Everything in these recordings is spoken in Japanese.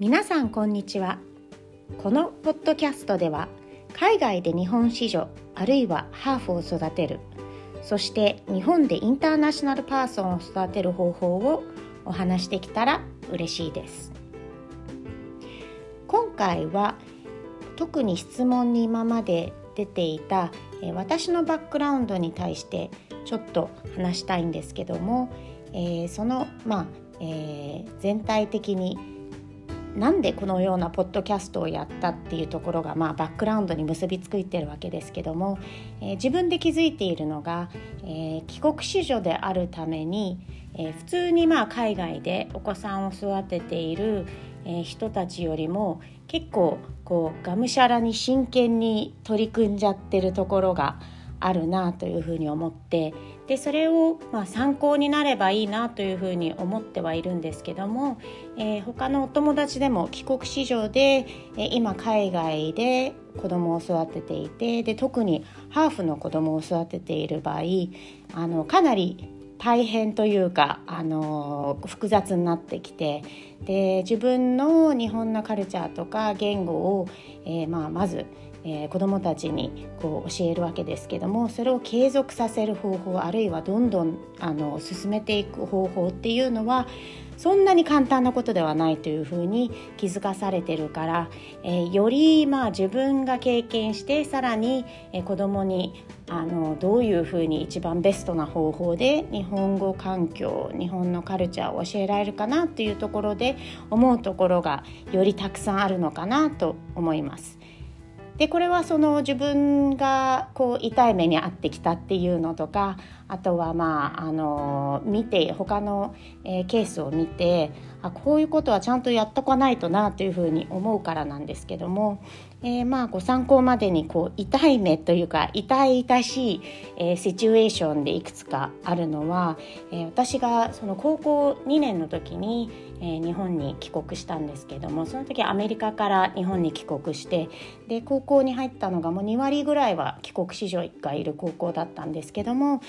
皆さんこんにちは。このポッドキャストでは海外で日本子女あるいはハーフを育てるそして日本でインターナショナルパーソンを育てる方法をお話しできたら嬉しいです。今回は特に質問に今まで出ていた私のバックグラウンドに対してちょっと話したいんですけども、えー、そのまあ、えー、全体的になんでこのようなポッドキャストをやったっていうところが、まあ、バックグラウンドに結びついてるわけですけども、えー、自分で気づいているのが、えー、帰国子女であるために、えー、普通にまあ海外でお子さんを育てている、え人たちよりも結構こうがむしゃらに真剣に取り組んじゃってるところがあるなというふうに思ってでそれをまあ参考になればいいなというふうに思ってはいるんですけども、えー、他のお友達でも帰国子女で、えー、今海外で子供を育てていてで特にハーフの子供を育てている場合あのかなり大変というかあの複雑になってきてで自分の日本のカルチャーとか言語を、えーまあ、まずえー、子どもたちにこう教えるわけですけどもそれを継続させる方法あるいはどんどんあの進めていく方法っていうのはそんなに簡単なことではないというふうに気づかされてるから、えー、よりまあ自分が経験してさらに、えー、子どもにあのどういうふうに一番ベストな方法で日本語環境日本のカルチャーを教えられるかなっていうところで思うところがよりたくさんあるのかなと思います。でこれはその自分がこう痛い目に遭ってきたっていうのとかあとはまああの見て他の、えー、ケースを見てあこういうことはちゃんとやっとかないとなというふうに思うからなんですけどもえー、まあご参考までにこう痛い目というか痛々しい、えー、シチュエーションでいくつかあるのは、えー、私がその高校2年の時に、えー、日本に帰国したんですけどもその時アメリカから日本に帰国してで高校に入ったのがもう2割ぐらいは帰国子女がいる高校だったんですけども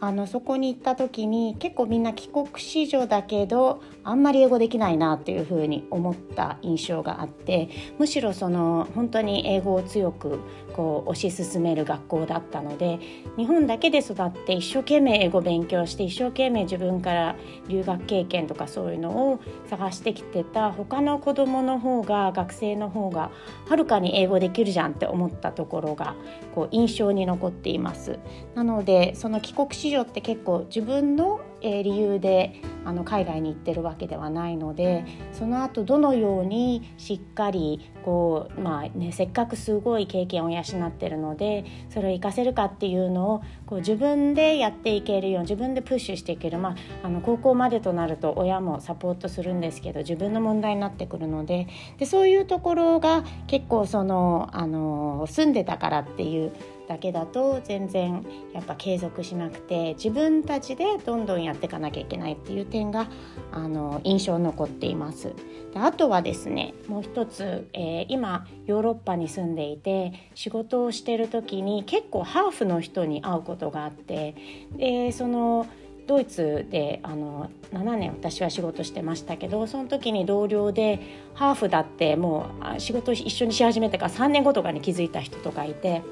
あのそこに行った時に結構みんな帰国子女だけどあんまり英語できないなっていうふうに思った印象があってむしろその本当に英語を強くこう推し進める学校だったので日本だけで育って一生懸命英語勉強して一生懸命自分から留学経験とかそういうのを探してきてた他の子どもの方が学生の方がはるかに英語できるじゃんって思ったところがこう印象に残っています。なのでその帰国子女って結構自分のえ理由であの海外に行ってるわけではないのでその後どのようにしっかりこう、まあね、せっかくすごい経験を養ってるのでそれを活かせるかっていうのをこう自分でやっていけるように自分でプッシュしていける、まあ、あの高校までとなると親もサポートするんですけど自分の問題になってくるのででそういうところが結構そのあの住んでたからっていうだけだと全然やっぱ継続しなくて自分たちでどんどんやっていかなきゃいけないっていう点点があの印象残っています。であとはですねもう一つ、えー、今ヨーロッパに住んでいて仕事をしてる時に結構ハーフの人に会うことがあってでそのドイツであの7年私は仕事してましたけどその時に同僚でハーフだってもう仕事一緒にし始めてから3年後とかに気づいた人とかいて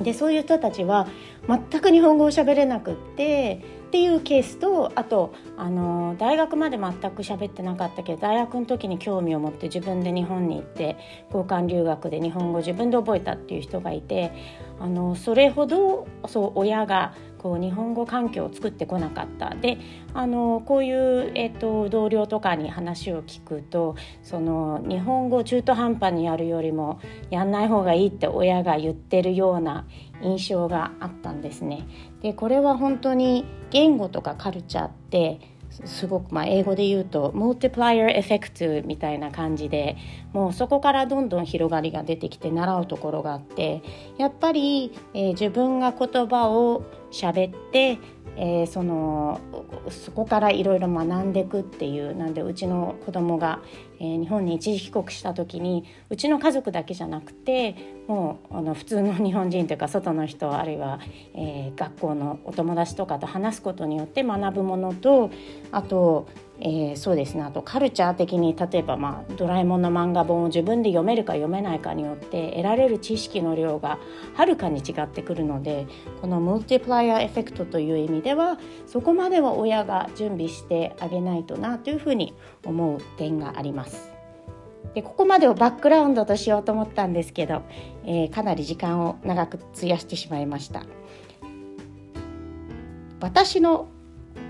でそういう人たちは全く日本語を喋れなくってっていうケースとあとあの大学まで全く喋ってなかったけど大学の時に興味を持って自分で日本に行って交換留学で日本語を自分で覚えたっていう人がいてあのそれほどそう親がこう日本語環境を作ってこなかったであのこういう、えーと、同僚とかに話を聞くとその日本語中途半端にやるよりもやんない方がいいって親が言ってるような印象があったんですね。でこれは本当に言語とかカルチャーってすごくまあ英語で言うとモーティプライアーエフェクトみたいな感じでもうそこからどんどん広がりが出てきて習うところがあってやっぱり、えー、自分が言葉を喋ってえー、そのそこからいろいろ学んでいくっていうなんでうちの子供が、えー、日本に一時帰国した時にうちの家族だけじゃなくてもうあの普通の日本人というか外の人あるいは、えー、学校のお友達とかと話すことによって学ぶものとあとえー、そうですねあとカルチャー的に例えば、まあ、ドラえもんの漫画本を自分で読めるか読めないかによって得られる知識の量がはるかに違ってくるのでこのムルティプライアーエフェクトという意味ではそこまでは親が準備してあげないとなというふうに思う点があります。でここまでをバックグラウンドとしようと思ったんですけど、えー、かなり時間を長く費やしてしまいました。私の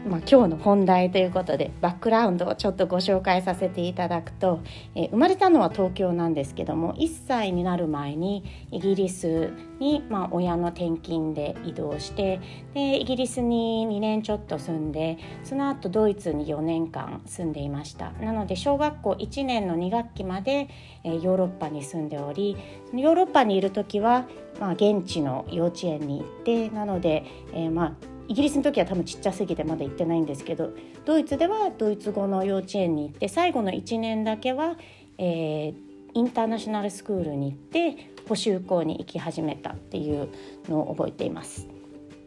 まあ、今日の本題ということでバックグラウンドをちょっとご紹介させていただくと、えー、生まれたのは東京なんですけども1歳になる前にイギリスに、まあ、親の転勤で移動してでイギリスに2年ちょっと住んでその後ドイツに4年間住んでいました。なので小学校1年の2学期まで、えー、ヨーロッパに住んでおりヨーロッパにいる時は、まあ、現地の幼稚園に行ってなので、えー、まあイギリスの時は多分ちっちゃすぎてまだ行ってないんですけどドイツではドイツ語の幼稚園に行って最後の1年だけは、えー、インターナショナルスクールに行って補習校に行き始めたっていうのを覚えています。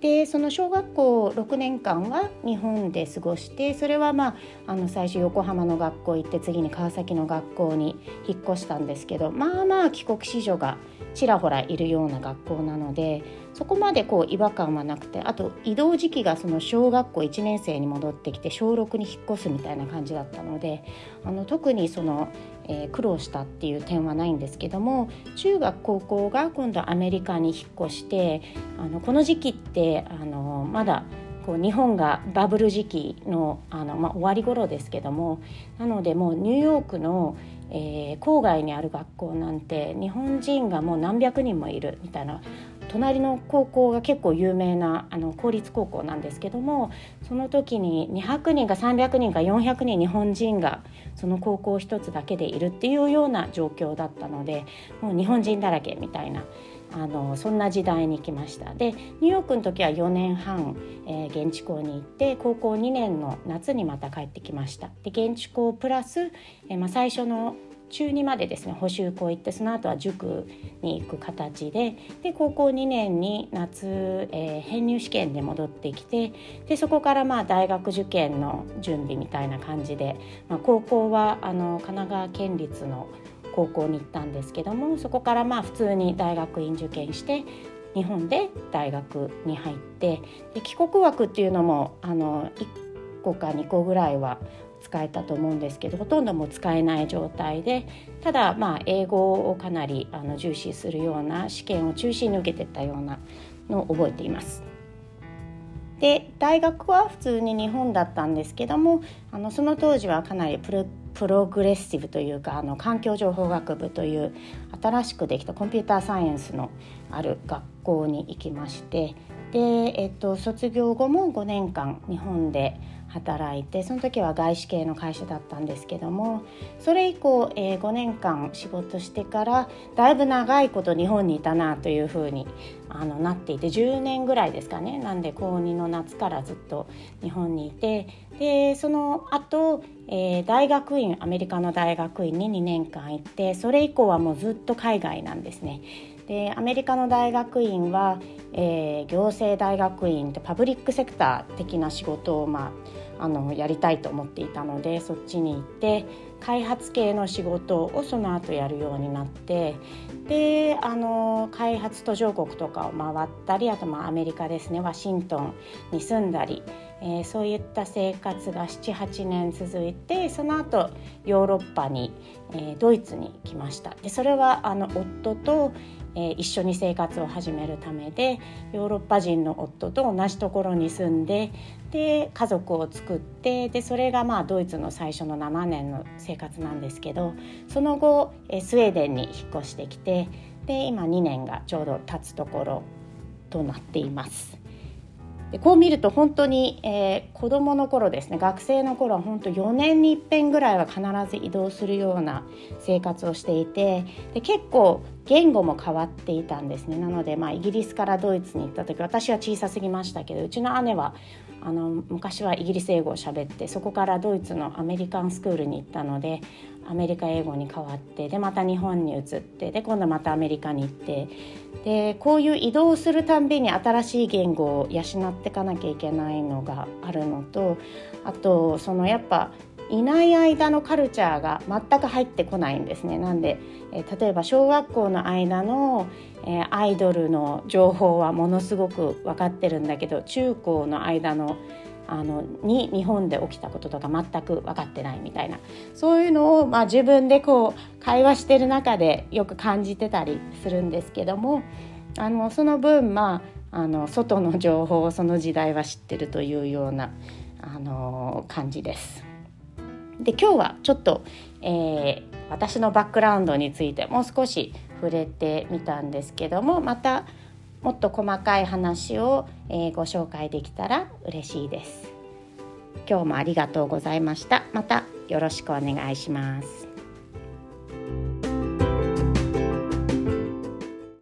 でその小学校6年間は日本で過ごしてそれはまああの最初横浜の学校行って次に川崎の学校に引っ越したんですけどまあまあ帰国子女がちらほらいるような学校なのでそこまでこう違和感はなくてあと移動時期がその小学校1年生に戻ってきて小6に引っ越すみたいな感じだったのであの特にその、えー、苦労したっていう点はないんですけども中学高校が今度アメリカに引っ越してあのこの時期ってあのまだこう日本がバブル時期のあの、まあ、終わり頃ですけどもなのでもうニューヨークのえー、郊外にある学校なんて日本人がもう何百人もいるみたいな隣の高校が結構有名なあの公立高校なんですけどもその時に200人か300人か400人日本人がその高校一つだけでいるっていうような状況だったのでもう日本人だらけみたいなあのそんな時代に来ました。でニューヨークの時は4年半、えー、現地校に行って高校2年の夏にまた帰ってきました。で現地校プラス、えーまあ、最初の中2までですね補習校行ってその後は塾に行く形でで高校2年に夏、えー、編入試験で戻ってきてでそこからまあ大学受験の準備みたいな感じで、まあ、高校はあの神奈川県立の高校に行ったんですけどもそこからまあ普通に大学院受験して日本で大学に入ってで帰国枠っていうのもあの1個か2個ぐらいは使えたと思うんですけどほとんども使えない状態でただまあ英語をかなりあの重視するような試験を中心に受けてたようなのを覚えています。で大学は普通に日本だったんですけどもあのその当時はかなりプロプログレッシブというかあの環境情報学部という新しくできたコンピューターサイエンスのある学校に行きましてで、えっと、卒業後も5年間日本で働いてその時は外資系の会社だったんですけどもそれ以降、えー、5年間仕事してからだいぶ長いこと日本にいたなというふうにあのなっていて10年ぐらいですかねなんで高2の夏からずっと日本にいてでその後、えー、大学院アメリカの大学院に2年間行ってそれ以降はもうずっと海外なんですね。でアメリカの大学院は、えー、行政大学院ってパブリックセクター的な仕事を、まあ、あのやりたいと思っていたのでそっちに行って開発系の仕事をその後やるようになってであの開発途上国とかを回ったりあとまあアメリカですねワシントンに住んだり、えー、そういった生活が78年続いてその後ヨーロッパに、えー、ドイツに来ました。でそれはあの夫と、えー、一緒に生活を始めるためでヨーロッパ人の夫と同じところに住んでで家族を作ってでそれがまあドイツの最初の7年の生活なんですけどその後、えー、スウェーデンに引っ越してきてで今2年がちょうど経つところとなっています。でこう見ると本当に、えー、子どもの頃ですね学生の頃は本当4年に一遍ぐらいは必ず移動するような生活をしていてで結構言語も変わっていたんですね。なので、まあ、イギリスからドイツに行った時私は小さすぎましたけどうちの姉はあの昔はイギリス英語を喋ってそこからドイツのアメリカンスクールに行ったのでアメリカ英語に変わってでまた日本に移ってで今度またアメリカに行ってでこういう移動するたんびに新しい言語を養っていかなきゃいけないのがあるのとあとそのやっぱいない間のカルチャーが全く入ってこないんですね。なんで、えー、例えば小学校の間の、えー、アイドルの情報はものすごく分かってるんだけど中高の間のあのに日本で起きたこととか全く分かってないみたいなそういうのを、まあ、自分でこう会話してる中でよく感じてたりするんですけどもあのその分まああの外の情報をその時代は知ってるというようなあの感じです。で今日はちょっと、えー、私のバックグラウンドについてもう少し触れてみたんですけどもまたもっと細かい話を、えー、ご紹介できたら嬉しいです。今日もありがとうございました。またよろしくお願いします。